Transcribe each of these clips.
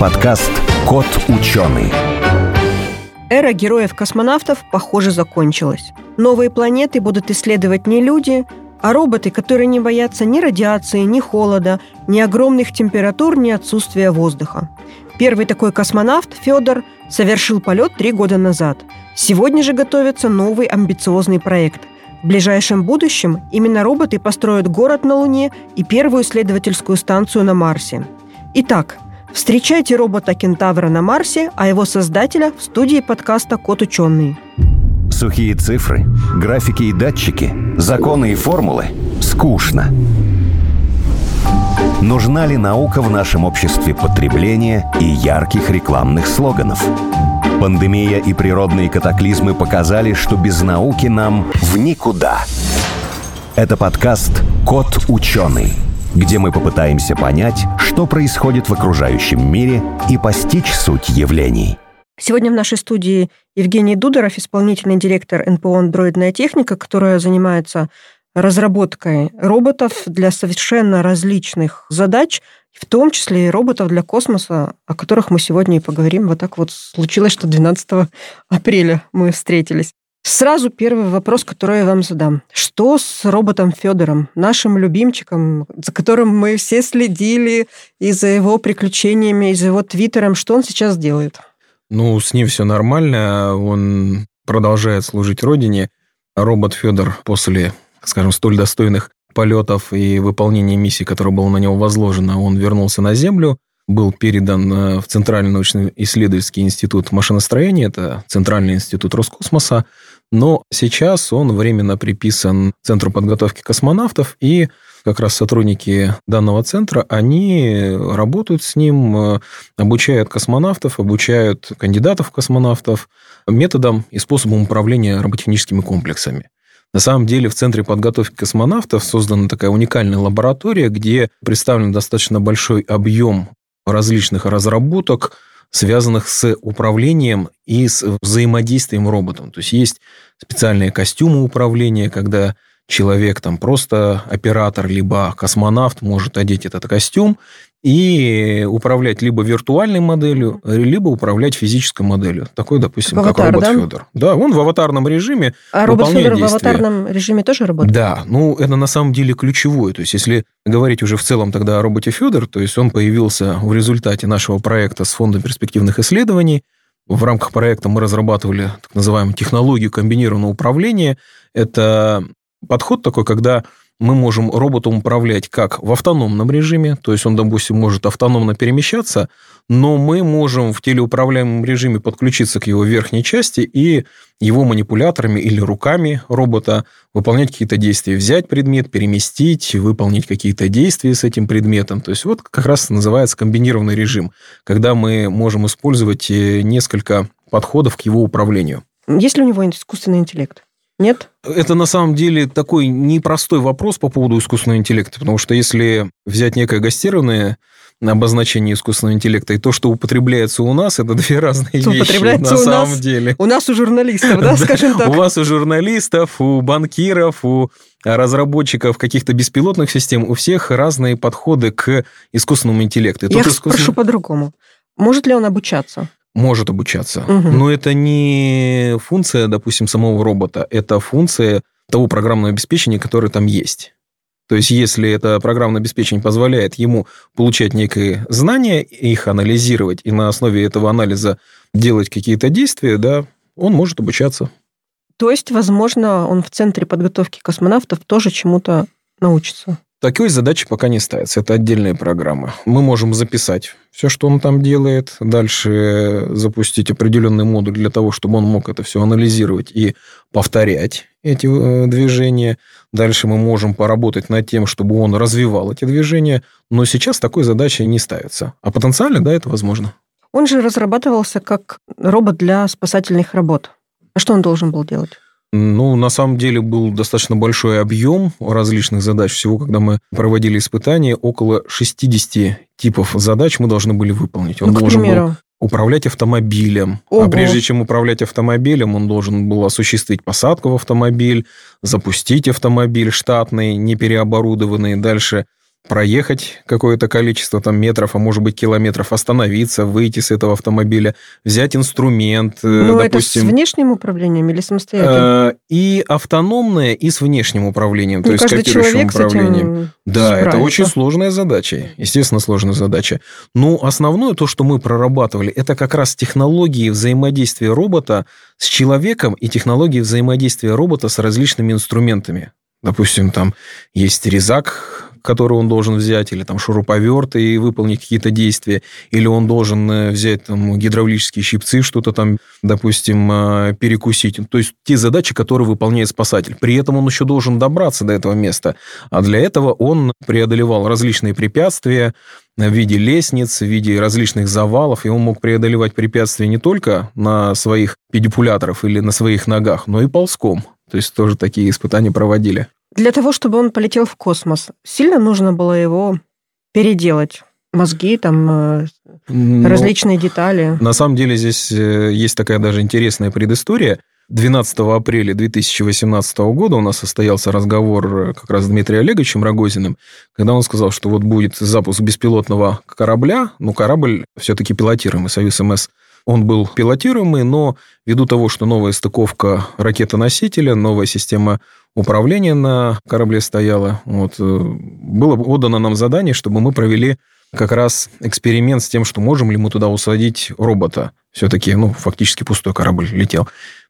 подкаст «Кот ученый». Эра героев-космонавтов, похоже, закончилась. Новые планеты будут исследовать не люди, а роботы, которые не боятся ни радиации, ни холода, ни огромных температур, ни отсутствия воздуха. Первый такой космонавт, Федор, совершил полет три года назад. Сегодня же готовится новый амбициозный проект. В ближайшем будущем именно роботы построят город на Луне и первую исследовательскую станцию на Марсе. Итак, встречайте робота-кентавра на Марсе, а его создателя в студии подкаста «Кот ученый». Сухие цифры, графики и датчики, законы и формулы – скучно. Нужна ли наука в нашем обществе потребления и ярких рекламных слоганов? Пандемия и природные катаклизмы показали, что без науки нам в никуда. Это подкаст «Кот ученый», где мы попытаемся понять, что происходит в окружающем мире и постичь суть явлений. Сегодня в нашей студии Евгений Дудоров, исполнительный директор НПО «Андроидная техника», которая занимается разработкой роботов для совершенно различных задач, в том числе и роботов для космоса, о которых мы сегодня и поговорим. Вот так вот случилось, что 12 апреля мы встретились. Сразу первый вопрос, который я вам задам. Что с роботом Федором, нашим любимчиком, за которым мы все следили, и за его приключениями, и за его твиттером? Что он сейчас делает? Ну, с ним все нормально. Он продолжает служить родине. Робот Федор после, скажем, столь достойных полетов и выполнения миссии, которая была на него возложена, он вернулся на Землю, был передан э, в Центральный научно-исследовательский институт машиностроения, это Центральный институт Роскосмоса, но сейчас он временно приписан Центру подготовки космонавтов, и как раз сотрудники данного центра, они работают с ним, э, обучают космонавтов, обучают кандидатов в космонавтов методам и способам управления роботехническими комплексами. На самом деле в Центре подготовки космонавтов создана такая уникальная лаборатория, где представлен достаточно большой объем различных разработок, связанных с управлением и с взаимодействием роботом. То есть есть специальные костюмы управления, когда человек, там просто оператор, либо космонавт может одеть этот костюм и управлять либо виртуальной моделью, либо управлять физической моделью. Такой, допустим, как аватар, робот да? Федор. Да, он в аватарном режиме. А робот Федор действия. в аватарном режиме тоже работает? Да, ну это на самом деле ключевое. То есть если говорить уже в целом тогда о роботе Федор, то есть он появился в результате нашего проекта с Фондом перспективных исследований. В рамках проекта мы разрабатывали так называемую технологию комбинированного управления. Это подход такой, когда мы можем роботом управлять как в автономном режиме, то есть он, допустим, может автономно перемещаться, но мы можем в телеуправляемом режиме подключиться к его верхней части и его манипуляторами или руками робота выполнять какие-то действия, взять предмет, переместить, выполнить какие-то действия с этим предметом. То есть вот как раз называется комбинированный режим, когда мы можем использовать э, несколько подходов к его управлению. Есть ли у него искусственный интеллект? Нет? Это на самом деле такой непростой вопрос по поводу искусственного интеллекта, потому что если взять некое гастированное обозначение искусственного интеллекта и то, что употребляется у нас, это две разные Что вещи употребляется на самом нас? деле. У нас у журналистов, да, скажем так. У вас у журналистов, у банкиров, у разработчиков каких-то беспилотных систем, у всех разные подходы к искусственному интеллекту. Я спрошу по-другому. Может ли он обучаться? Может обучаться. Мгм. Но это не функция, допустим, самого робота, это функция того программного обеспечения, которое там есть. То есть, если это программное обеспечение позволяет ему получать некие знания, их анализировать и на основе этого анализа делать какие-то действия, да, он может обучаться. То есть, возможно, он в центре подготовки космонавтов тоже чему-то научится. Такой задачи пока не ставится. Это отдельная программа. Мы можем записать все, что он там делает, дальше запустить определенный модуль для того, чтобы он мог это все анализировать и повторять эти э, движения. Дальше мы можем поработать над тем, чтобы он развивал эти движения. Но сейчас такой задачи не ставится. А потенциально, да, это возможно. Он же разрабатывался как робот для спасательных работ. А что он должен был делать? Ну, на самом деле был достаточно большой объем различных задач. Всего, когда мы проводили испытания, около 60 типов задач мы должны были выполнить. Он ну, должен был примеру. управлять автомобилем. Ого. А прежде чем управлять автомобилем, он должен был осуществить посадку в автомобиль, запустить автомобиль штатный, не переоборудованный, дальше проехать какое-то количество там метров, а может быть километров, остановиться, выйти с этого автомобиля, взять инструмент, э, Ну, допустим, это с внешним управлением или самостоятельно? Э, и автономное, и с внешним управлением, ну, то есть копирующим управлением. Да, справится. это очень сложная задача, естественно, сложная задача. Но основное то, что мы прорабатывали, это как раз технологии взаимодействия робота с человеком и технологии взаимодействия робота с различными инструментами. Допустим, там есть резак, который он должен взять, или там шуруповерт и выполнить какие-то действия, или он должен э, взять там гидравлические щипцы, что-то там, допустим, э, перекусить. То есть те задачи, которые выполняет спасатель. При этом он еще должен добраться до этого места. А для этого он преодолевал различные препятствия, в виде лестниц, в виде различных завалов, и он мог преодолевать препятствия не только на своих педипуляторах или на своих ногах, но и ползком. То есть тоже такие испытания проводили. Для того, чтобы он полетел в космос, сильно нужно было его переделать? Мозги, там, э, Но различные детали. На самом деле здесь э, есть такая даже интересная предыстория. 12 апреля 2018 года у нас состоялся разговор э, как раз с Дмитрием Олеговичем Рогозиным, когда он сказал, что вот будет запуск беспилотного корабля, ну, корабль все-таки пилотируемый, Союз МС он был пилотируемый, но ввиду того, что новая стыковка ракетоносителя, новая система управления на корабле стояла, вот, э, было отдано нам задание, чтобы мы провели как раз эксперимент с тем, что можем ли мы туда усадить робота. Все-таки, ну, фактически пустой корабль летел.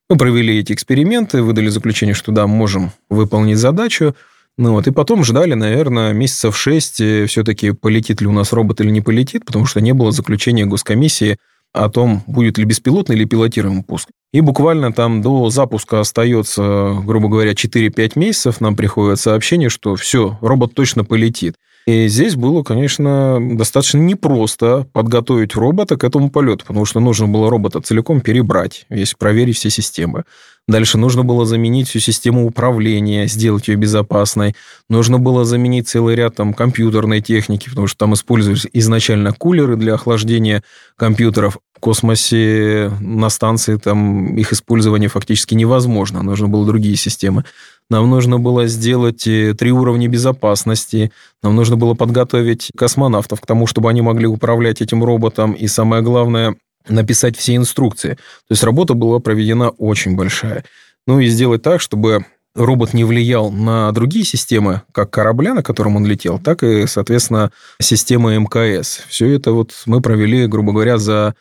Мы провели эти эксперименты, выдали заключение, что да, можем выполнить задачу. Ну вот, и потом ждали, наверное, месяцев шесть, э, все-таки полетит ли у нас робот или не полетит, потому что не было заключения госкомиссии о том, будет ли беспилотный или пилотируемый пуск. И буквально там до запуска остается, грубо говоря, 4-5 месяцев, нам приходит сообщение, что все, робот точно полетит. И здесь было, конечно, достаточно непросто подготовить робота к этому полету, потому что нужно было робота целиком перебрать, весь проверить все системы. Дальше нужно было заменить всю систему управления, сделать ее безопасной. Нужно было заменить целый ряд там, компьютерной техники, потому что там использовались изначально кулеры для охлаждения компьютеров. В космосе на станции там их использование фактически невозможно. Нужно было другие системы. Нам нужно было сделать э, три уровня безопасности. Нам нужно было подготовить космонавтов к тому, чтобы они могли управлять этим роботом. И самое главное, написать все инструкции. То есть работа была проведена очень большая. Ну и сделать так, чтобы робот не влиял на другие системы, как корабля, на котором он летел, так и, соответственно, системы МКС. Все это вот мы провели, грубо говоря, за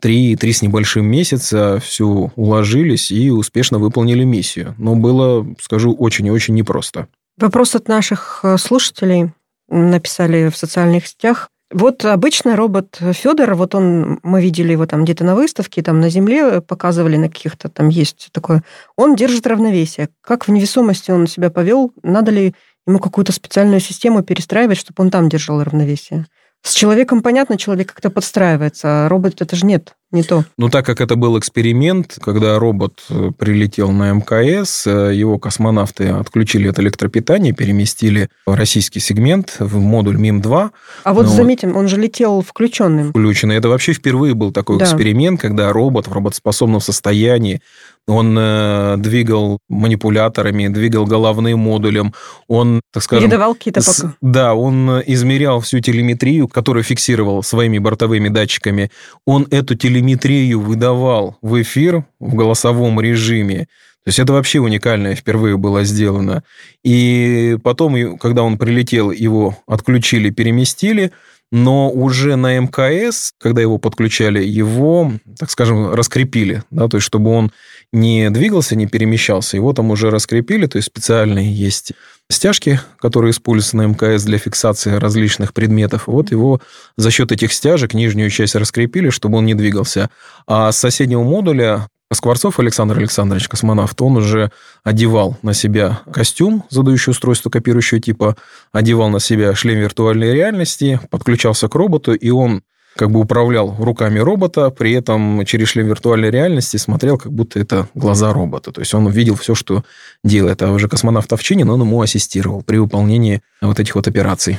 три, три с небольшим месяца, все уложились и успешно выполнили миссию. Но было, скажу, очень и очень непросто. Вопрос от наших э, слушателей написали в социальных сетях. Вот обычный робот Федор, вот он, мы видели его там где-то на выставке, там на земле показывали на каких-то, там есть такое. Он держит равновесие. Как в невесомости он себя повел? Надо ли ему какую-то специальную систему перестраивать, чтобы он там держал равновесие? С человеком понятно, человек как-то подстраивается, а робот это же нет не то. Ну, так как это был эксперимент, когда робот э, прилетел на мкс, э, его космонавты отключили от электропитания, переместили в российский сегмент, в модуль МИМ-2. А вот Но... заметим, он же летел включенным. Включенный. Это вообще впервые был такой да. эксперимент, когда робот в работоспособном состоянии он э, двигал манипуляторами, двигал головным модулем, он, так скажем... Передавал какие-то пока. Да, он измерял всю телеметрию, которую фиксировал своими бортовыми датчиками. Он эту телеметрию телеметрию выдавал в эфир в голосовом режиме. То есть это вообще уникальное впервые было сделано. И потом, когда он прилетел, его отключили, переместили, но уже на МКС, когда его подключали, его, так скажем, раскрепили, да, то есть чтобы он не двигался, не перемещался, его там уже раскрепили, то есть специальные есть стяжки, которые используются на МКС для фиксации различных предметов. Вот его за счет этих стяжек нижнюю часть раскрепили, чтобы он не двигался. А с соседнего модуля Скворцов Александр Александрович, космонавт, он уже одевал на себя костюм, задающий устройство копирующего типа, одевал на себя шлем виртуальной реальности, подключался к роботу, и он как бы управлял руками робота, при этом через шлем виртуальной реальности смотрел, как будто это глаза робота. То есть он видел все, что делает. А уже космонавт Овчинин, он ему ассистировал при выполнении вот этих вот операций.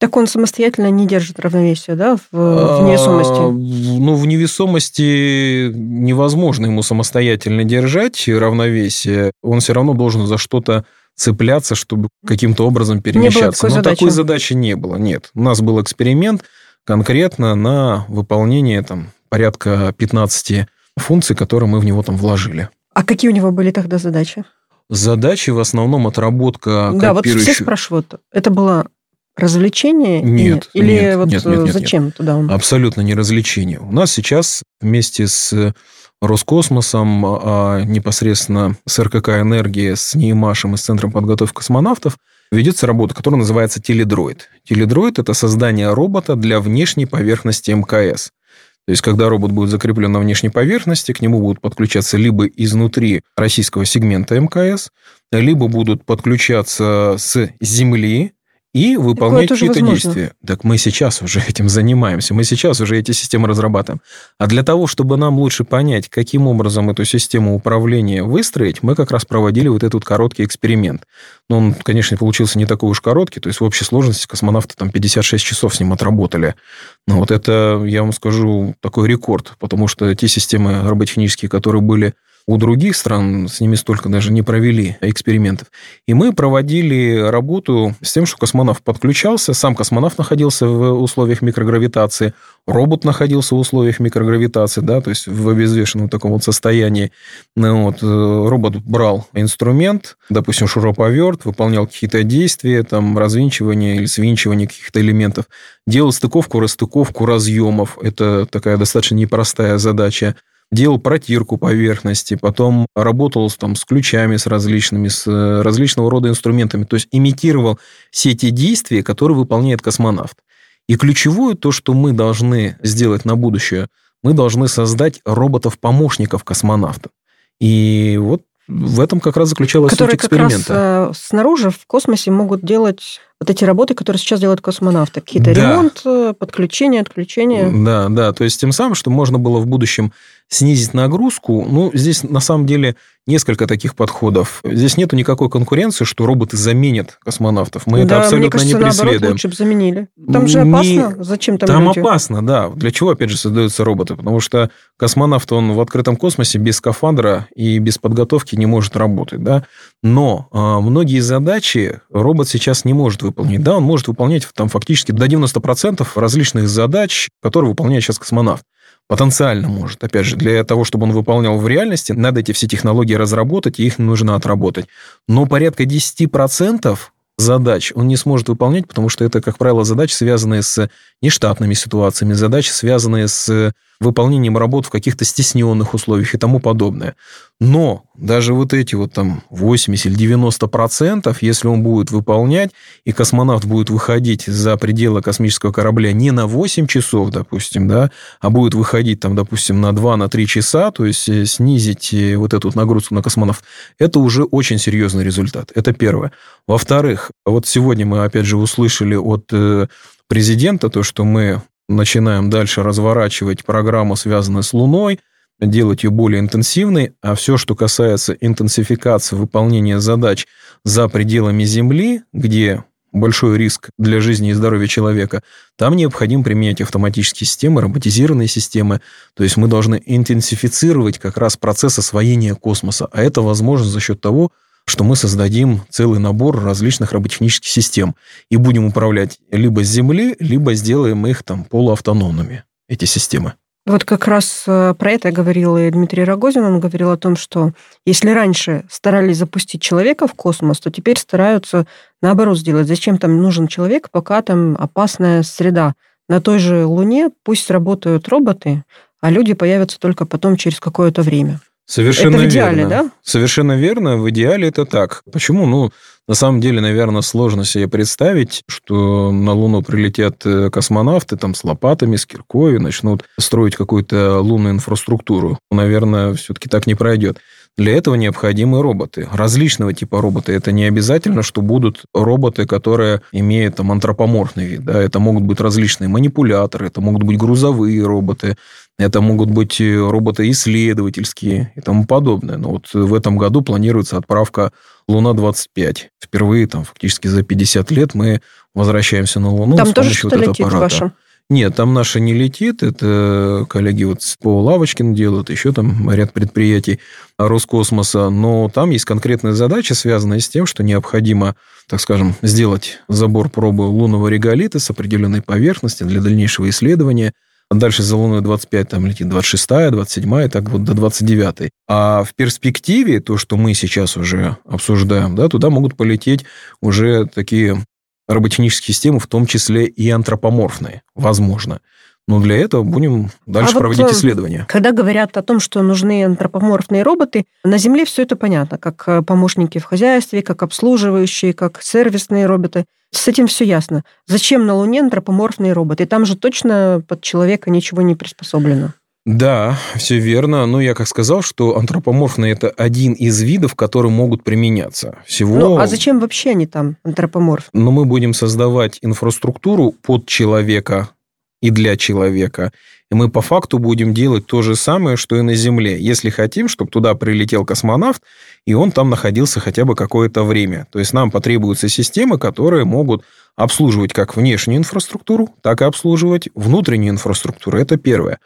Так он самостоятельно не держит равновесие, да, в, в невесомости? А, ну, в невесомости невозможно ему самостоятельно держать равновесие. Он все равно должен за что-то цепляться, чтобы каким-то образом перемещаться. Не было такой Но задачи. такой задачи не было. Нет. У нас был эксперимент конкретно на выполнение там, порядка 15 функций, которые мы в него там вложили. А какие у него были тогда задачи? Задачи в основном отработка Да, вот все копирующих- спрашивают, это было развлечение? Нет, Или нет, вот нет, нет, нет, зачем туда он? Абсолютно не развлечение. У нас сейчас вместе с Роскосмосом, а непосредственно с РКК «Энергия», с НИИМАШем и с Центром подготовки космонавтов ведется работа, которая называется теледроид. Теледроид – это создание робота для внешней поверхности МКС. То есть, когда робот будет закреплен на внешней поверхности, к нему будут подключаться либо изнутри российского сегмента МКС, либо будут подключаться с Земли и выполнять какие-то действия. Так мы сейчас уже этим занимаемся, мы сейчас уже эти системы разрабатываем. А для того, чтобы нам лучше понять, каким образом эту систему управления выстроить, мы как раз проводили вот этот короткий эксперимент. Но он, конечно, получился не такой уж короткий, то есть в общей сложности космонавты там 56 часов с ним отработали. Но вот это, я вам скажу, такой рекорд, потому что те системы роботехнические, которые были у других стран, с ними столько даже не провели экспериментов. И мы проводили работу с тем, что космонавт подключался, сам космонавт находился в условиях микрогравитации, робот находился в условиях микрогравитации, да, то есть в обезвешенном таком вот состоянии. Ну, вот, э, робот брал инструмент, допустим, шуруповерт, выполнял какие-то действия, там, развинчивание или свинчивание каких-то элементов, делал стыковку, расстыковку разъемов. Это такая достаточно непростая задача делал протирку поверхности, потом работал там, с ключами, с различными, с э, различного рода инструментами, то есть имитировал все те действия, которые выполняет космонавт. И ключевое то, что мы должны сделать на будущее, мы должны создать роботов-помощников космонавта. И вот в этом как раз заключалась которые суть как раз эксперимента. э, снаружи, в космосе, могут делать вот эти работы, которые сейчас делают космонавты. Какие-то Да. ремонт, э, подключение, отключение. Да, да, то есть тем самым, что можно было в будущем снизить нагрузку, ну, здесь на самом деле несколько таких подходов. Здесь нету никакой конкуренции, что роботы заменят космонавтов. Мы это да, мне абсолютно кажется, не наоборот, преследуем. лучше бы заменили. Там же Не- опасно. Зачем там, Там люди? опасно, да. Для чего, опять же, создаются роботы? Потому что космонавт, он в открытом космосе без скафандра и без подготовки не может работать, да. Но а, многие задачи робот сейчас не может выполнить. Да, он может выполнять там фактически до 90% различных задач, которые выполняет сейчас космонавт. Потенциально может. Опять же, для того, чтобы он выполнял в реальности, надо эти все технологии разработать, и их нужно отработать. Но порядка 10% задач он не сможет выполнять, потому что это, как правило, задачи, связанные с нештатными ситуациями, задачи, связанные с выполнением работ в каких-то стесненных условиях и тому подобное. Но даже вот эти вот там 80 или 90 процентов, если он будет выполнять, и космонавт будет выходить за пределы космического корабля не на 8 часов, допустим, да, а будет выходить там, допустим, на 2-3 часа, то есть э, снизить э, вот эту нагрузку на космонавт, это уже очень серьезный результат. Это первое. Во-вторых, вот сегодня мы, опять же, услышали от э, президента то, что мы начинаем дальше разворачивать программу, связанную с Луной, делать ее более интенсивной, а все, что касается интенсификации выполнения задач за пределами Земли, где большой риск для жизни и здоровья человека, там необходимо применять автоматические системы, роботизированные системы. То есть мы должны интенсифицировать как раз процесс освоения космоса. А это возможно за счет того, что мы создадим целый набор различных роботехнических систем и будем управлять либо с Земли, либо сделаем их там полуавтономными, эти системы. Вот как раз э, про это говорил и Дмитрий Рогозин. Он говорил о том, что если раньше старались запустить человека в космос, то теперь стараются наоборот сделать. Зачем там нужен человек, пока там опасная среда? На той же Луне пусть работают роботы, а люди появятся только потом через какое-то время. Совершенно это в идеале, верно. да? Совершенно верно. В идеале это так. Почему? Ну, на самом деле, наверное, сложно себе представить, что на Луну прилетят э, космонавты там с лопатами, с киркой, и начнут строить какую-то лунную инфраструктуру. Наверное, все-таки так не пройдет. Для этого необходимы роботы. Различного типа роботы. Это не обязательно, что будут роботы, которые имеют там антропоморфный вид. Да? Это могут быть различные манипуляторы, это могут быть грузовые роботы, это могут быть э, роботы исследовательские и тому подобное. Но вот в этом году планируется отправка Луна-25. Впервые там фактически за 50 лет мы возвращаемся на Луну там с тоже помощью что-то вот этого аппарата. ваше? Нет, там наша не летит. Это коллеги вот по Лавочкин делают, еще там ряд предприятий Роскосмоса. Но там есть конкретная задача, связанная с тем, что необходимо, так скажем, сделать забор пробы лунного реголита с определенной поверхности для дальнейшего исследования. Дальше за Луной 25 там летит 26-я, 27-я, так вот до 29-й. А в перспективе, то, что мы сейчас уже обсуждаем, да, туда могут полететь уже такие роботехнические системы, в том числе и антропоморфные, возможно. Но для этого будем дальше а проводить вот, исследования. Когда говорят о том, что нужны антропоморфные роботы, на Земле все это понятно, как э, помощники в хозяйстве, как обслуживающие, как сервисные роботы. С этим все ясно. Зачем на Луне антропоморфные роботы? Там же точно под человека ничего не приспособлено. Да, все верно. Но я как сказал, что антропоморфные это один из видов, которые могут применяться. Всего... Ну, а зачем вообще они там, антропоморф? Но мы будем создавать инфраструктуру под человека и для человека. И мы по факту будем делать то же самое, что и на Земле, если хотим, чтобы туда прилетел космонавт, и он там находился хотя бы какое-то время. То есть нам потребуются системы, которые могут обслуживать как внешнюю инфраструктуру, так и обслуживать внутреннюю инфраструктуру. Это первое.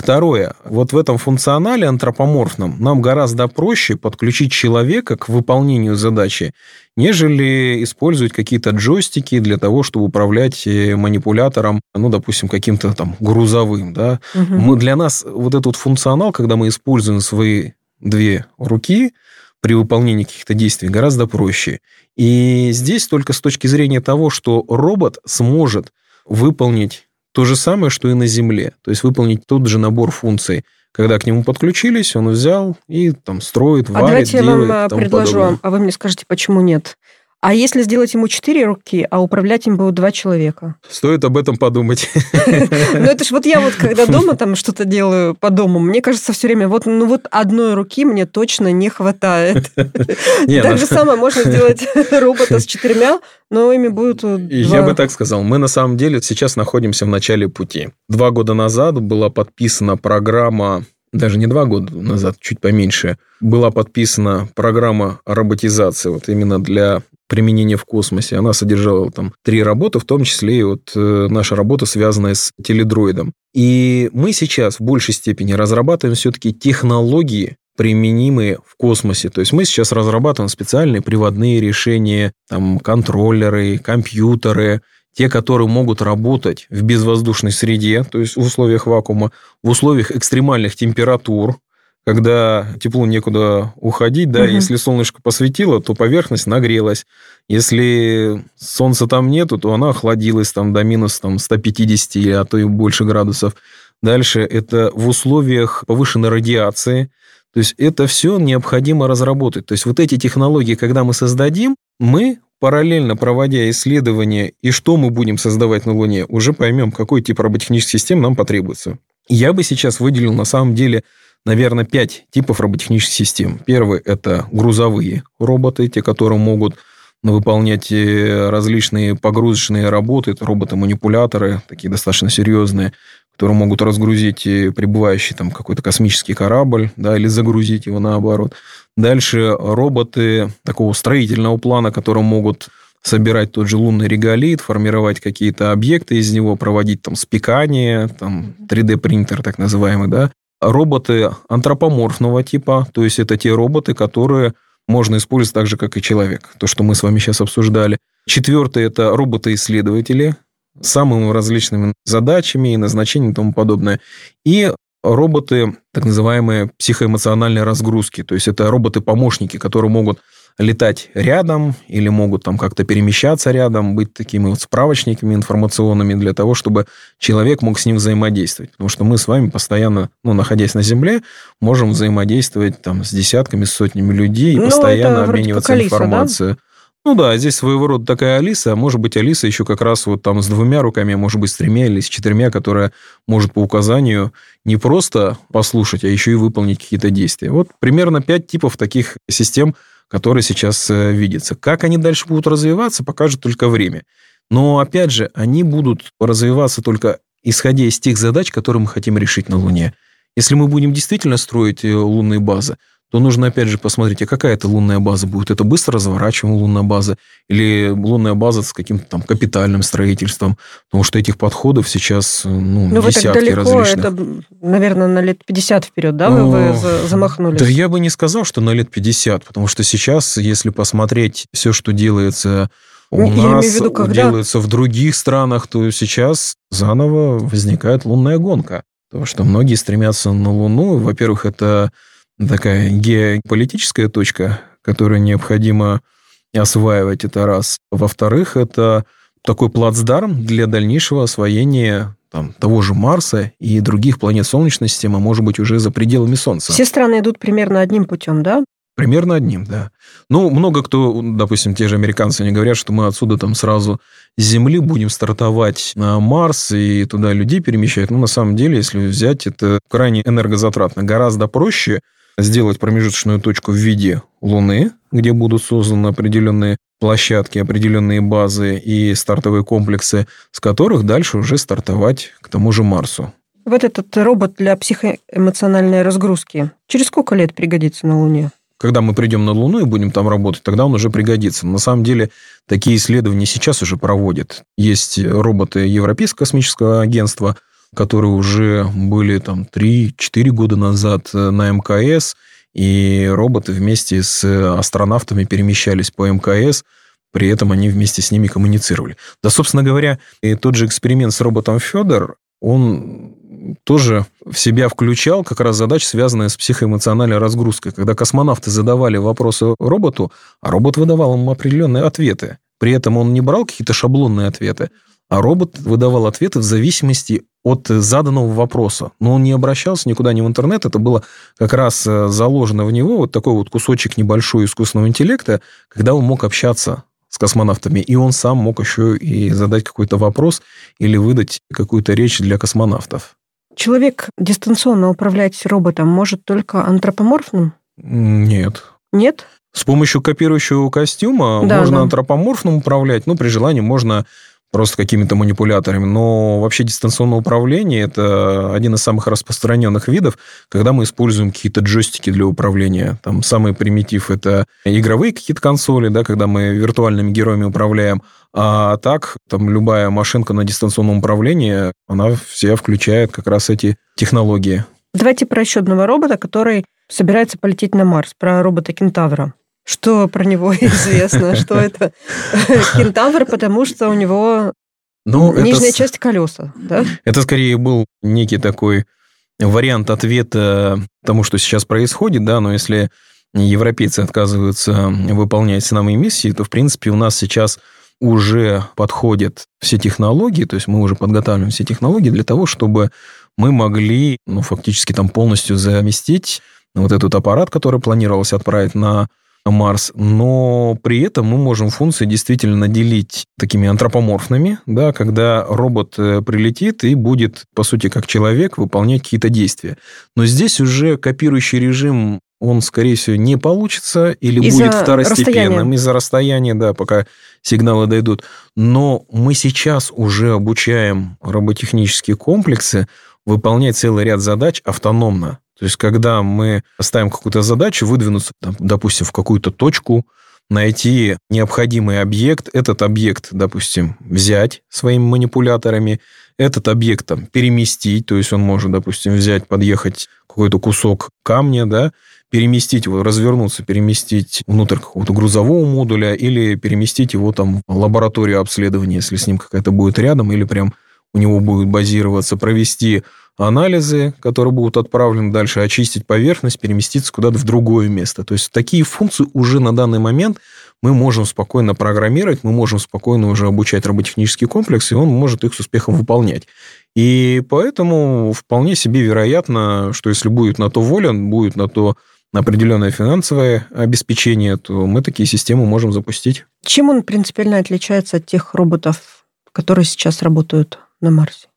Второе. Вот в этом функционале антропоморфном нам гораздо проще подключить человека к выполнению задачи, нежели использовать какие-то джойстики для того, чтобы управлять э, манипулятором, ну, допустим, каким-то там грузовым. Да? Угу. Мы, для нас вот этот функционал, когда мы используем свои две руки, при выполнении каких-то действий гораздо проще. И здесь только с точки зрения того, что робот сможет выполнить то же самое, что и на Земле. То есть выполнить тот же набор функций. Когда к нему подключились, он взял и там строит, варит, а давайте я вам а, предложу, подобное. а вы мне скажете, почему нет? А если сделать ему четыре руки, а управлять им будут два человека? Стоит об этом подумать. Ну, это ж вот я вот, когда дома там что-то делаю по дому, мне кажется все время, вот, ну вот одной руки мне точно не хватает. Так же самое можно сделать робота с четырьмя, но ими будут Я бы так сказал. Мы на самом деле сейчас находимся в начале пути. Два года назад была подписана программа даже не два года назад, чуть поменьше, была подписана программа роботизации вот именно для применения в космосе. Она содержала там три работы, в том числе и вот э, наша работа, связанная с теледроидом. И мы сейчас в большей степени разрабатываем все-таки технологии, применимые в космосе. То есть мы сейчас разрабатываем специальные приводные решения, там, контроллеры, компьютеры, те, которые могут работать в безвоздушной среде, то есть в условиях вакуума, в условиях экстремальных температур, когда тепло некуда уходить, да, угу. если солнышко посветило, то поверхность нагрелась. Если солнца там нету, то она охладилась там до минус там, 150, а то и больше градусов. Дальше это в условиях повышенной радиации. То есть это все необходимо разработать. То есть вот эти технологии, когда мы создадим, мы параллельно проводя исследования и что мы будем создавать на Луне, уже поймем, какой тип роботехнических систем нам потребуется. Я бы сейчас выделил на самом деле наверное, пять типов роботехнических систем. Первый – это грузовые роботы, те, которые могут выполнять э, различные погрузочные работы, это роботы-манипуляторы, такие достаточно серьезные, которые могут разгрузить э, прибывающий там какой-то космический корабль, да, или загрузить его наоборот. Дальше роботы такого строительного плана, которые могут собирать тот же лунный реголит, формировать какие-то объекты из него, проводить там спекание, там 3D-принтер так называемый, да, роботы антропоморфного типа, то есть это те роботы, которые можно использовать так же, как и человек, то, что мы с вами сейчас обсуждали. Четвертое – это роботы-исследователи с самыми различными задачами и назначениями и тому подобное. И роботы, так называемые психоэмоциональные разгрузки, то есть это роботы-помощники, которые могут летать рядом или могут там как-то перемещаться рядом, быть такими вот справочниками информационными для того, чтобы человек мог с ним взаимодействовать. Потому что мы с вами постоянно, ну, находясь на Земле, можем взаимодействовать там с десятками, с сотнями людей и ну, постоянно обмениваться Алиса, информацией. Да? Ну да, здесь своего рода такая Алиса, а может быть Алиса еще как раз вот там с двумя руками, а может быть с тремя или с четырьмя, которая может по указанию не просто послушать, а еще и выполнить какие-то действия. Вот примерно пять типов таких систем который сейчас э, видится. Как они дальше будут развиваться, покажет только время. Но, опять же, они будут развиваться только исходя из тех задач, которые мы хотим решить на Луне. Если мы будем действительно строить э, лунные базы, то нужно опять же посмотреть, а какая это лунная база будет. Это быстро разворачиваемая лунная база или лунная база с каким-то там капитальным строительством. Потому что этих подходов сейчас ну, ну десятки вы так далеко, различных. Это, наверное, на лет 50 вперед, да, вы, вы замахнулись? Да я бы не сказал, что на лет 50, потому что сейчас, если посмотреть все, что делается у я нас, в виду, когда... делается в других странах, то сейчас заново возникает лунная гонка. Потому что многие стремятся на Луну. Во-первых, это такая геополитическая точка, которую необходимо осваивать, это раз. Во-вторых, это такой плацдарм для дальнейшего освоения там, того же Марса и других планет Солнечной системы, может быть, уже за пределами Солнца. Все страны идут примерно одним путем, да? Примерно одним, да. Ну, много кто, допустим, те же американцы, они говорят, что мы отсюда там сразу с Земли будем стартовать на Марс и туда людей перемещать. Но на самом деле, если взять, это крайне энергозатратно. Гораздо проще сделать промежуточную точку в виде Луны, где будут созданы определенные площадки, определенные базы и стартовые комплексы, с которых дальше уже стартовать к тому же Марсу. Вот этот робот для психоэмоциональной разгрузки через сколько лет пригодится на Луне? Когда мы придем на Луну и будем там работать, тогда он уже пригодится. Но на самом деле такие исследования сейчас уже проводят. Есть роботы Европейского космического агентства – которые уже были там 3-4 года назад э, на МКС, и роботы вместе с астронавтами перемещались по МКС, при этом они вместе с ними коммуницировали. Да, собственно говоря, и тот же эксперимент с роботом Федор, он тоже в себя включал как раз задачи, связанные с психоэмоциональной разгрузкой. Когда космонавты задавали вопросы роботу, а робот выдавал им определенные ответы. При этом он не брал какие-то шаблонные ответы, а робот выдавал ответы в зависимости от заданного вопроса. Но он не обращался никуда не в интернет, это было как раз э, заложено в него вот такой вот кусочек небольшой искусственного интеллекта, когда он мог общаться с космонавтами, и он сам мог еще и задать какой-то вопрос или выдать какую-то речь для космонавтов. Человек дистанционно управлять роботом может только антропоморфным? Нет. Нет? С помощью копирующего костюма да, можно да. антропоморфным управлять, ну, при желании можно просто какими-то манипуляторами. Но вообще дистанционное управление – это один из самых распространенных видов, когда мы используем какие-то джойстики для управления. Там самый примитив – это игровые какие-то консоли, да, когда мы виртуальными героями управляем. А так, там любая машинка на дистанционном управлении, она все включает как раз эти технологии. Давайте про еще одного робота, который собирается полететь на Марс, про робота Кентавра. Что про него известно? Что это кентавр, потому что у него ну, нижняя это... часть колеса, да? Это скорее был некий такой вариант ответа тому, что сейчас происходит, да, но если европейцы отказываются выполнять самые миссии, то, в принципе, у нас сейчас уже подходят все технологии, то есть мы уже подготавливаем все технологии для того, чтобы мы могли, ну, фактически там полностью заместить вот этот аппарат, который планировалось отправить на Марс, но при этом мы можем функции действительно наделить такими антропоморфными, да, когда робот э, прилетит и будет, по сути, как человек, выполнять какие-то действия. Но здесь уже копирующий режим он, скорее всего, не получится или из будет второстепенным из-за расстояния, да, пока сигналы дойдут. Но мы сейчас уже обучаем роботехнические комплексы выполнять целый ряд задач автономно. То есть, когда мы ставим какую-то задачу, выдвинуться, допустим, в какую-то точку, найти необходимый объект, этот объект, допустим, взять своими манипуляторами, этот объект там переместить, то есть он может, допустим, взять, подъехать какой-то кусок камня, да, переместить его, развернуться, переместить внутрь какого-то грузового модуля или переместить его там в лабораторию обследования, если с ним какая-то будет рядом, или прям у него будет базироваться, провести анализы, которые будут отправлены дальше, очистить поверхность, переместиться куда-то в другое место. То есть такие функции уже на данный момент мы можем спокойно программировать, мы можем спокойно уже обучать роботехнический комплекс, и он может их с успехом выполнять. И поэтому вполне себе вероятно, что если будет на то воля, будет на то определенное финансовое обеспечение, то мы такие системы можем запустить. Чем он принципиально отличается от тех роботов, которые сейчас работают на Марсе?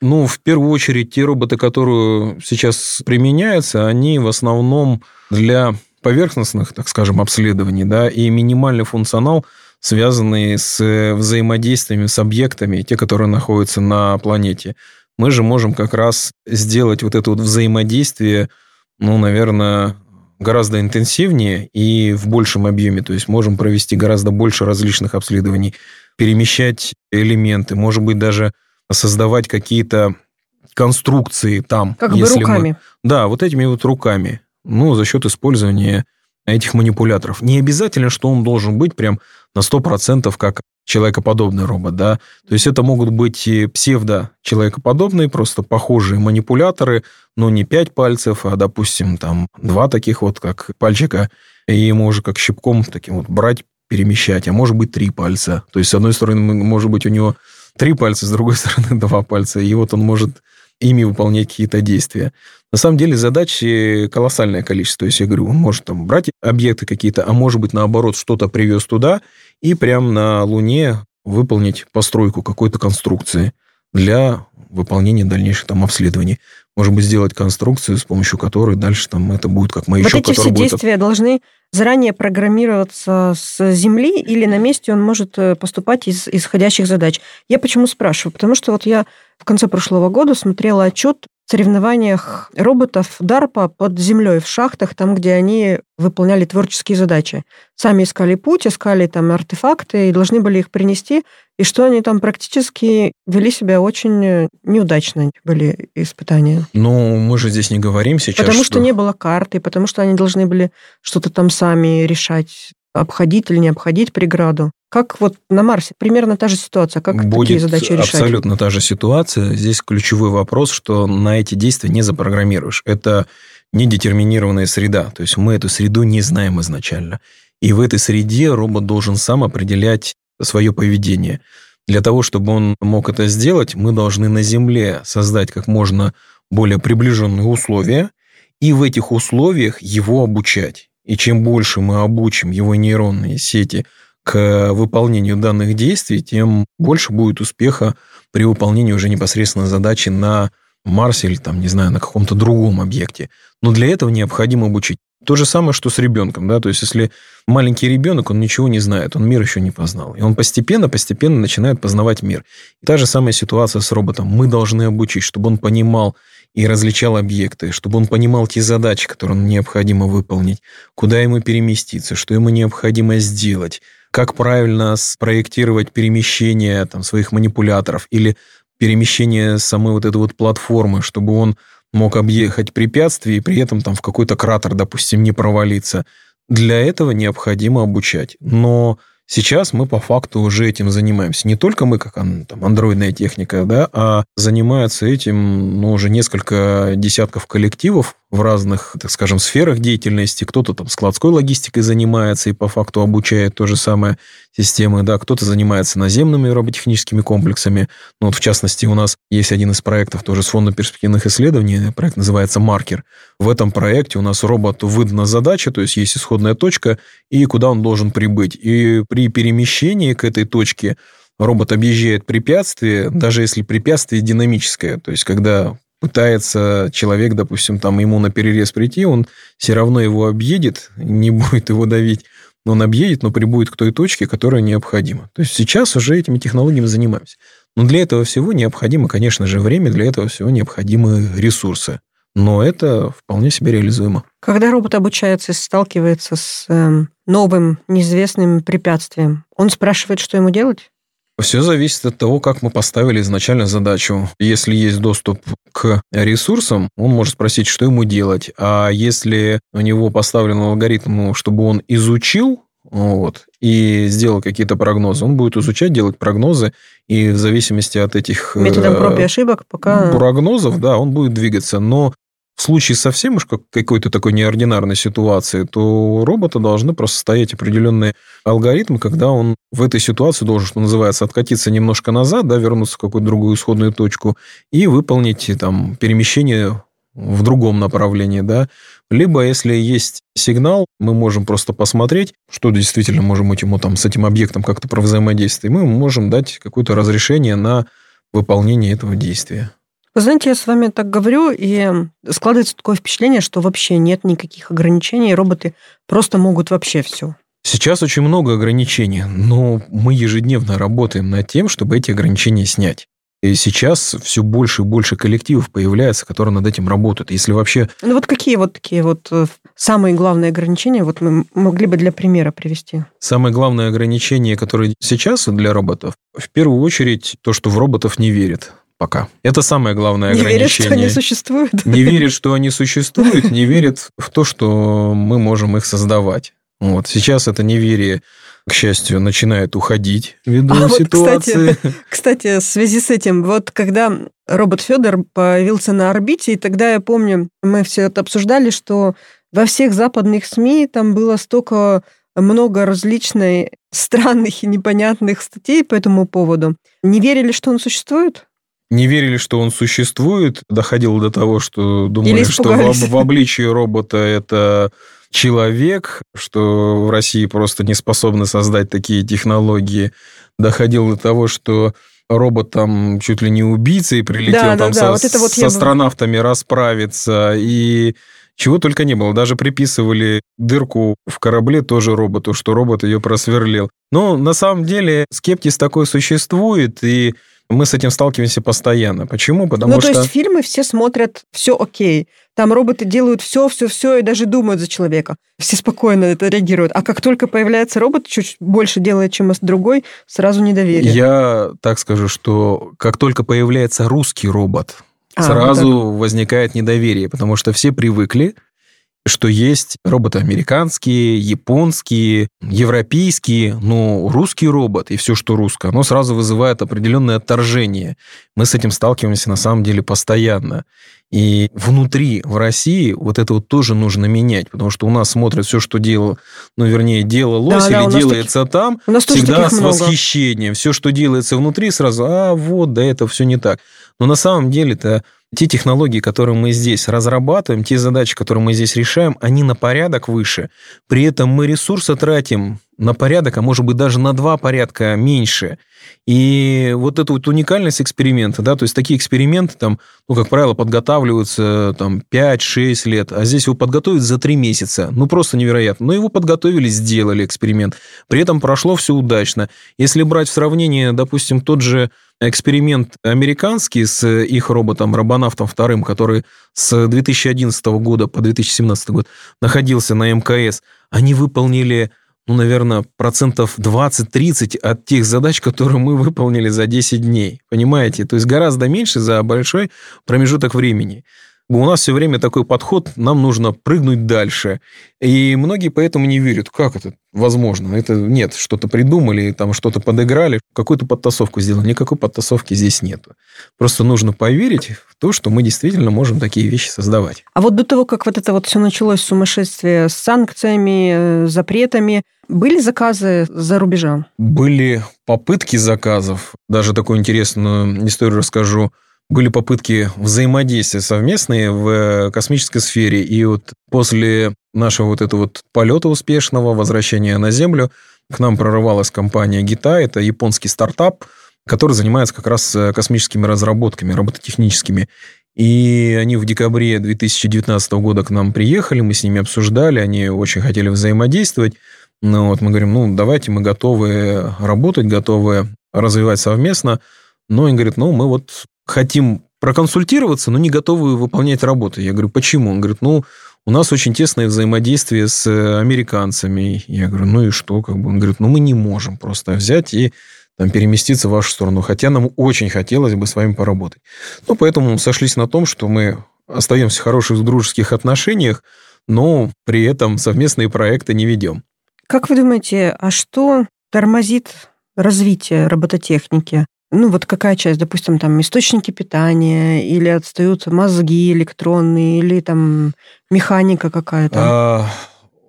Ну, в первую очередь, те роботы, которые сейчас применяются, они в основном для поверхностных, так скажем, обследований, да, и минимальный функционал, связанный с взаимодействиями с объектами, те, которые находятся на планете. Мы же можем как раз сделать вот это вот взаимодействие, ну, наверное, гораздо интенсивнее и в большем объеме. То есть можем провести гораздо больше различных обследований, перемещать элементы, может быть, даже создавать какие-то конструкции там. Как бы руками. Мы... Да, вот этими вот руками. Ну, за счет использования этих манипуляторов. Не обязательно, что он должен быть прям на 100% как человекоподобный робот, да. То есть это могут быть и псевдо-человекоподобные, просто похожие манипуляторы, но не пять пальцев, а, допустим, там два таких вот, как пальчика, и ему уже как щипком таким вот брать, перемещать, а может быть три пальца. То есть, с одной стороны, может быть у него три пальца, с другой стороны два пальца, и вот он может ими выполнять какие-то действия. На самом деле задачи колоссальное количество. То есть я говорю, он может там брать объекты какие-то, а может быть наоборот что-то привез туда и прямо на Луне выполнить постройку какой-то конструкции для выполнения дальнейших там обследований. Может быть, сделать конструкцию, с помощью которой дальше там это будет как маячок, вот эти все будет... действия должны заранее программироваться с Земли или на месте он может э, поступать из исходящих задач. Я почему спрашиваю? Потому что вот я в конце прошлого года смотрела отчет соревнованиях роботов DARPA под землей в шахтах, там, где они выполняли творческие задачи. Сами искали путь, искали там артефакты и должны были их принести. И что они там практически вели себя очень неудачно, были испытания. Ну, мы же здесь не говорим сейчас, Потому что, что не было карты, потому что они должны были что-то там сами решать обходить или не обходить преграду. Как вот на Марсе? Примерно та же ситуация. Как Будет такие задачи решать? абсолютно та же ситуация. Здесь ключевой вопрос, что на эти действия не запрограммируешь. Это недетерминированная среда. То есть мы эту среду не знаем изначально. И в этой среде робот должен сам определять свое поведение. Для того, чтобы он мог это сделать, мы должны на Земле создать как можно более приближенные условия и в этих условиях его обучать. И чем больше мы обучим его нейронные сети к выполнению данных действий, тем больше будет успеха при выполнении уже непосредственно задачи на Марсе или там, не знаю, на каком-то другом объекте. Но для этого необходимо обучить. То же самое, что с ребенком, да, то есть если маленький ребенок, он ничего не знает, он мир еще не познал. И он постепенно, постепенно начинает познавать мир. И та же самая ситуация с роботом. Мы должны обучить, чтобы он понимал и различал объекты, чтобы он понимал те задачи, которые ему необходимо выполнить, куда ему переместиться, что ему необходимо сделать, как правильно спроектировать перемещение там, своих манипуляторов или перемещение самой вот этой вот платформы, чтобы он мог объехать препятствие и при этом там в какой-то кратер, допустим, не провалиться. Для этого необходимо обучать. Но Сейчас мы по факту уже этим занимаемся. Не только мы, как там, андроидная техника, да, а занимаются этим ну, уже несколько десятков коллективов в разных, так скажем, сферах деятельности. Кто-то там складской логистикой занимается и по факту обучает то же самое системы, да, кто-то занимается наземными роботехническими комплексами. Ну, вот в частности, у нас есть один из проектов тоже с Фонда перспективных исследований, проект называется «Маркер». В этом проекте у нас роботу выдана задача, то есть есть исходная точка, и куда он должен прибыть. И при перемещении к этой точке робот объезжает препятствие, даже если препятствие динамическое, то есть когда пытается человек, допустим, там ему на перерез прийти, он все равно его объедет, не будет его давить он объедет, но прибудет к той точке, которая необходима. То есть сейчас уже этими технологиями занимаемся. Но для этого всего необходимо, конечно же, время, для этого всего необходимы ресурсы. Но это вполне себе реализуемо. Когда робот обучается и сталкивается с э, новым, неизвестным препятствием, он спрашивает, что ему делать? Все зависит от того, как мы поставили изначально задачу. Если есть доступ к ресурсам, он может спросить, что ему делать. А если у него поставлен алгоритм, чтобы он изучил вот, и сделал какие-то прогнозы. Он будет изучать, делать прогнозы, и в зависимости от этих... Методом проб и ошибок пока... Прогнозов, да, он будет двигаться. Но в случае совсем уж какой-то такой неординарной ситуации, то у робота должны просто стоять определенные алгоритмы, когда он в этой ситуации должен, что называется, откатиться немножко назад, да, вернуться в какую-то другую исходную точку и выполнить там перемещение в другом направлении, да. Либо, если есть сигнал, мы можем просто посмотреть, что действительно можем быть ему там с этим объектом как-то про взаимодействие, мы можем дать какое-то разрешение на выполнение этого действия. Вы знаете, я с вами так говорю, и складывается такое впечатление, что вообще нет никаких ограничений, роботы просто могут вообще все. Сейчас очень много ограничений, но мы ежедневно работаем над тем, чтобы эти ограничения снять. И сейчас все больше и больше коллективов появляется, которые над этим работают. Если вообще... Ну вот какие вот такие вот э, самые главные ограничения вот мы могли бы для примера привести? Самое главное ограничение, которое сейчас для роботов, в первую очередь то, что в роботов не верят пока. Это самое главное не ограничение. Не верят, что они существуют. Не верят, что они существуют, не верят в то, что мы можем их создавать. Вот. Сейчас это неверие, к счастью, начинает уходить ввиду а ситуации. Вот, кстати, кстати, в связи с этим, вот когда робот Федор появился на орбите, и тогда я помню, мы все это обсуждали, что во всех западных СМИ там было столько много различных странных и непонятных статей по этому поводу. Не верили, что он существует? Не верили, что он существует, доходило до того, что думали, что в, в обличии робота это человек, что в России просто не способны создать такие технологии. Доходило до того, что робот там чуть ли не убийца и прилетел да, там да, со, да. Вот это вот с астронавтами бы... расправиться. И чего только не было. Даже приписывали дырку в корабле тоже роботу, что робот ее просверлил. Но на самом деле скептиз такой существует, и мы с этим сталкиваемся постоянно. Почему? Потому ну, что... то есть фильмы все смотрят, все окей. Там роботы делают все, все, все и даже думают за человека. Все спокойно это реагируют. А как только появляется робот, чуть больше делает, чем другой, сразу недоверие. Я так скажу, что как только появляется русский робот, а, сразу вот возникает недоверие, потому что все привыкли что есть роботы американские, японские, европейские, но русский робот и все, что русское, оно сразу вызывает определенное отторжение. Мы с этим сталкиваемся на самом деле постоянно. И внутри, в России, вот это вот тоже нужно менять, потому что у нас смотрят все, что делал, ну, вернее, делалось да, или да, делается таки... там, у нас всегда с много. восхищением. Все, что делается внутри, сразу, а вот, да, это все не так. Но на самом деле-то те технологии, которые мы здесь разрабатываем, те задачи, которые мы здесь решаем, они на порядок выше. При этом мы ресурсы тратим на порядок, а может быть даже на два порядка меньше. И вот эта вот уникальность эксперимента, да, то есть такие эксперименты там, ну, как правило, подготавливаются там 5-6 лет, а здесь его подготовят за 3 месяца. Ну, просто невероятно. Но его подготовили, сделали эксперимент. При этом прошло все удачно. Если брать в сравнение, допустим, тот же эксперимент американский с их роботом, робонавтом вторым, который с 2011 года по 2017 год находился на МКС, они выполнили ну, наверное, процентов 20-30 от тех задач, которые мы выполнили за 10 дней. Понимаете? То есть гораздо меньше за большой промежуток времени. У нас все время такой подход, нам нужно прыгнуть дальше. И многие поэтому не верят, как это возможно. Это нет, что-то придумали, там что-то подыграли, какую-то подтасовку сделали. Никакой подтасовки здесь нет. Просто нужно поверить в то, что мы действительно можем такие вещи создавать. А вот до того, как вот это вот все началось, сумасшествие с санкциями, э, запретами, были заказы за рубежом? Были попытки заказов. Даже такую интересную историю расскажу были попытки взаимодействия совместные в э, космической сфере. И вот после нашего вот этого вот полета успешного, возвращения на Землю, к нам прорывалась компания ГИТА, это японский стартап, который занимается как раз э, космическими разработками, робототехническими. И они в декабре 2019 года к нам приехали, мы с ними обсуждали, они очень хотели взаимодействовать. Ну, вот мы говорим, ну, давайте мы готовы работать, готовы развивать совместно. Но они говорят, ну, мы вот хотим проконсультироваться, но не готовы выполнять работу. Я говорю, почему? Он говорит, ну, у нас очень тесное взаимодействие с э, американцами. Я говорю, ну и что? Как бы? Он говорит, ну мы не можем просто взять и там, переместиться в вашу сторону, хотя нам очень хотелось бы с вами поработать. Ну, поэтому сошлись на том, что мы остаемся в хороших дружеских отношениях, но при этом совместные проекты не ведем. Как вы думаете, а что тормозит развитие робототехники? Ну, вот какая часть, допустим, там источники питания, или отстают мозги электронные, или там механика какая-то? А,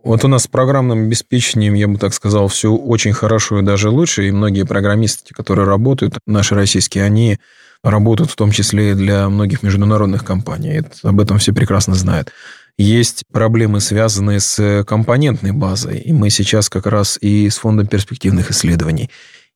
вот у нас с программным обеспечением, я бы так сказал, все очень хорошо и даже лучше. И многие программисты, которые работают, наши российские, они работают в том числе и для многих международных компаний. Это, об этом все прекрасно знают. Есть проблемы, связанные с компонентной базой. И мы сейчас как раз и с Фондом перспективных исследований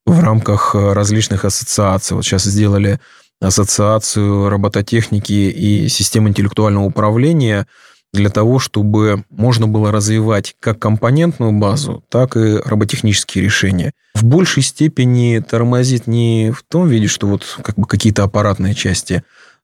в рамках э, различных ассоциаций. Вот сейчас сделали ассоциацию робототехники и систем интеллектуального управления. для того, чтобы можно было развивать как компонентную базу, так и роботехнические решения. В большей степени тормозит не в том виде, что вот как бы какие-то аппаратные части,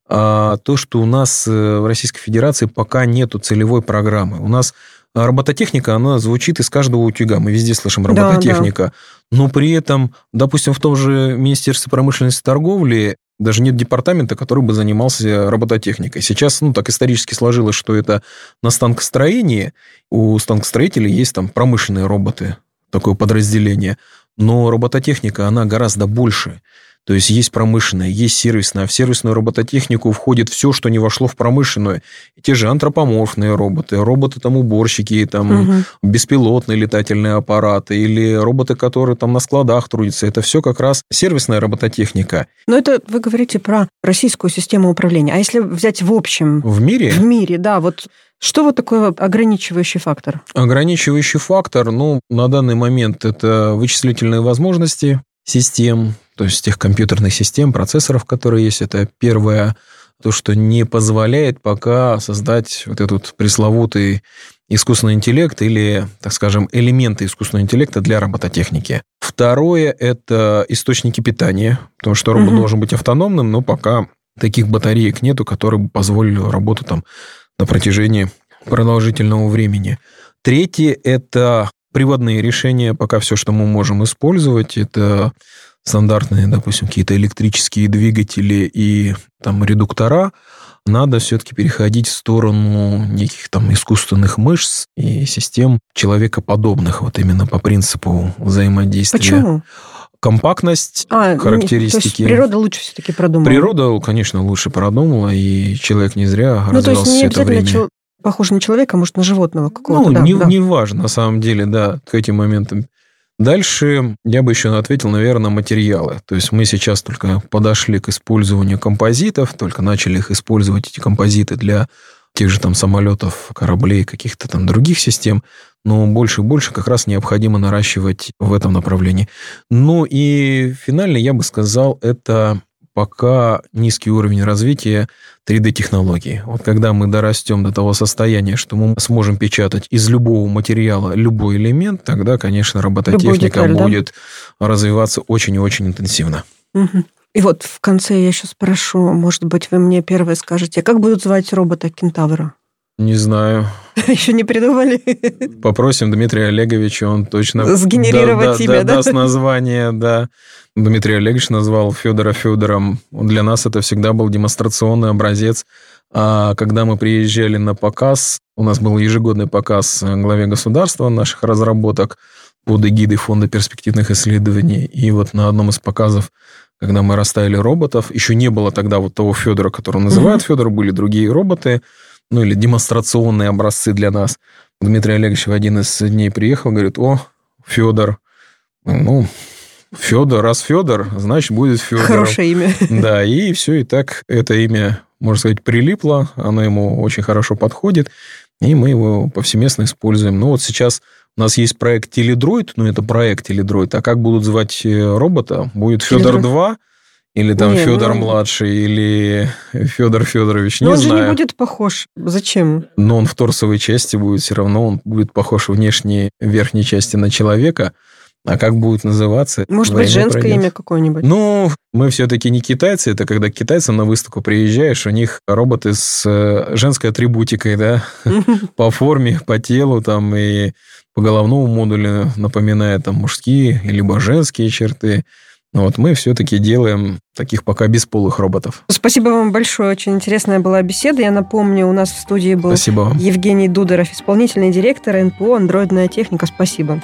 а то, что у нас э, в Российской Федерации пока нету целевой программы. У нас робототехника, она звучит из каждого утюга. Мы везде слышим робототехника. Да, да. Но при этом, допустим, в том же Министерстве промышленности и торговли даже нет департамента, который бы занимался робототехникой. Сейчас, ну, так исторически сложилось, что это на станкостроении. У станкостроителей есть там промышленные роботы, такое подразделение. Но робототехника, она гораздо больше. То есть есть промышленная, есть сервисная. А в сервисную робототехнику входит все, что не вошло в промышленную. И те же антропоморфные роботы, роботы там уборщики, там угу. беспилотные летательные аппараты или роботы, которые там на складах трудятся. Это все как раз сервисная робототехника. Но это вы говорите про российскую систему управления. А если взять в общем? В мире? В мире, да. Вот что вот такое ограничивающий фактор? Ограничивающий фактор, ну, на данный момент это вычислительные возможности систем, то есть тех компьютерных систем, процессоров, которые есть. Это первое, то, что не позволяет пока создать вот этот пресловутый искусственный интеллект или, так скажем, элементы искусственного интеллекта для робототехники. Второе – это источники питания, потому что робот угу. должен быть автономным, но пока таких батареек нету, которые бы позволили работу там на протяжении продолжительного времени. Третье – это приводные решения. Пока все, что мы можем использовать, это стандартные, допустим, какие-то электрические двигатели и там редуктора, надо все-таки переходить в сторону неких там искусственных мышц и систем человекоподобных, вот именно по принципу взаимодействия. Почему? компактность, а, характеристики. То есть природа лучше все-таки продумала? Природа, конечно, лучше продумала, и человек не зря ну, развивался то есть не все это время. Чел... Похож на человека, а может, на животного какого-то. Ну, да, не, да. не важно, на самом деле, да, к этим моментам Дальше я бы еще ответил, наверное, материалы. То есть мы сейчас только подошли к использованию композитов, только начали их использовать, эти композиты, для тех же там самолетов, кораблей, каких-то там других систем, но больше и больше как раз необходимо наращивать в этом направлении. Ну и финально я бы сказал, это пока низкий уровень развития 3D-технологий. Вот когда мы дорастем до того состояния, что мы сможем печатать из любого материала любой элемент, тогда, конечно, робототехника деталь, будет да? развиваться очень и очень интенсивно. Угу. И вот в конце я еще спрошу, может быть, вы мне первое скажете, как будут звать робота Кентавра? Не знаю. Еще не придумали? Попросим Дмитрия Олеговича, он точно... Сгенерировать да, имя, да, да? Даст название, да. Дмитрий Олегович назвал Федора Федором. Для нас это всегда был демонстрационный образец. А когда мы приезжали на показ, у нас был ежегодный показ главе государства наших разработок под эгидой Фонда перспективных исследований. И вот на одном из показов когда мы расставили роботов, еще не было тогда вот того Федора, которого называют mm-hmm. Федор, были другие роботы, ну или демонстрационные образцы для нас. Дмитрий Олегович в один из дней приехал, говорит, о, Федор, ну, Федор, раз Федор, значит, будет Федор. Хорошее имя. Да, и все, и так это имя, можно сказать, прилипло, оно ему очень хорошо подходит, и мы его повсеместно используем. Ну, вот сейчас у нас есть проект Теледроид, ну, это проект Теледроид, а как будут звать э, робота? Будет Федор 2, или там не, Федор ну... младший, или Федор Федорович, не Но он знаю. же не будет похож. Зачем? Но он в торсовой части будет все равно, он будет похож внешней верхней части на человека. А как будет называться? Может быть, женское пройдет. имя какое-нибудь? Ну, мы все-таки не китайцы. Это когда к китайцам на выставку приезжаешь, у них роботы с э, женской атрибутикой, да, по форме, по телу там и по головному модулю напоминает там мужские либо женские черты. Вот мы все-таки делаем таких пока бесполых роботов. Спасибо вам большое. Очень интересная была беседа. Я напомню, у нас в студии был Спасибо Евгений Дудоров, исполнительный директор НПО «Андроидная техника». Спасибо.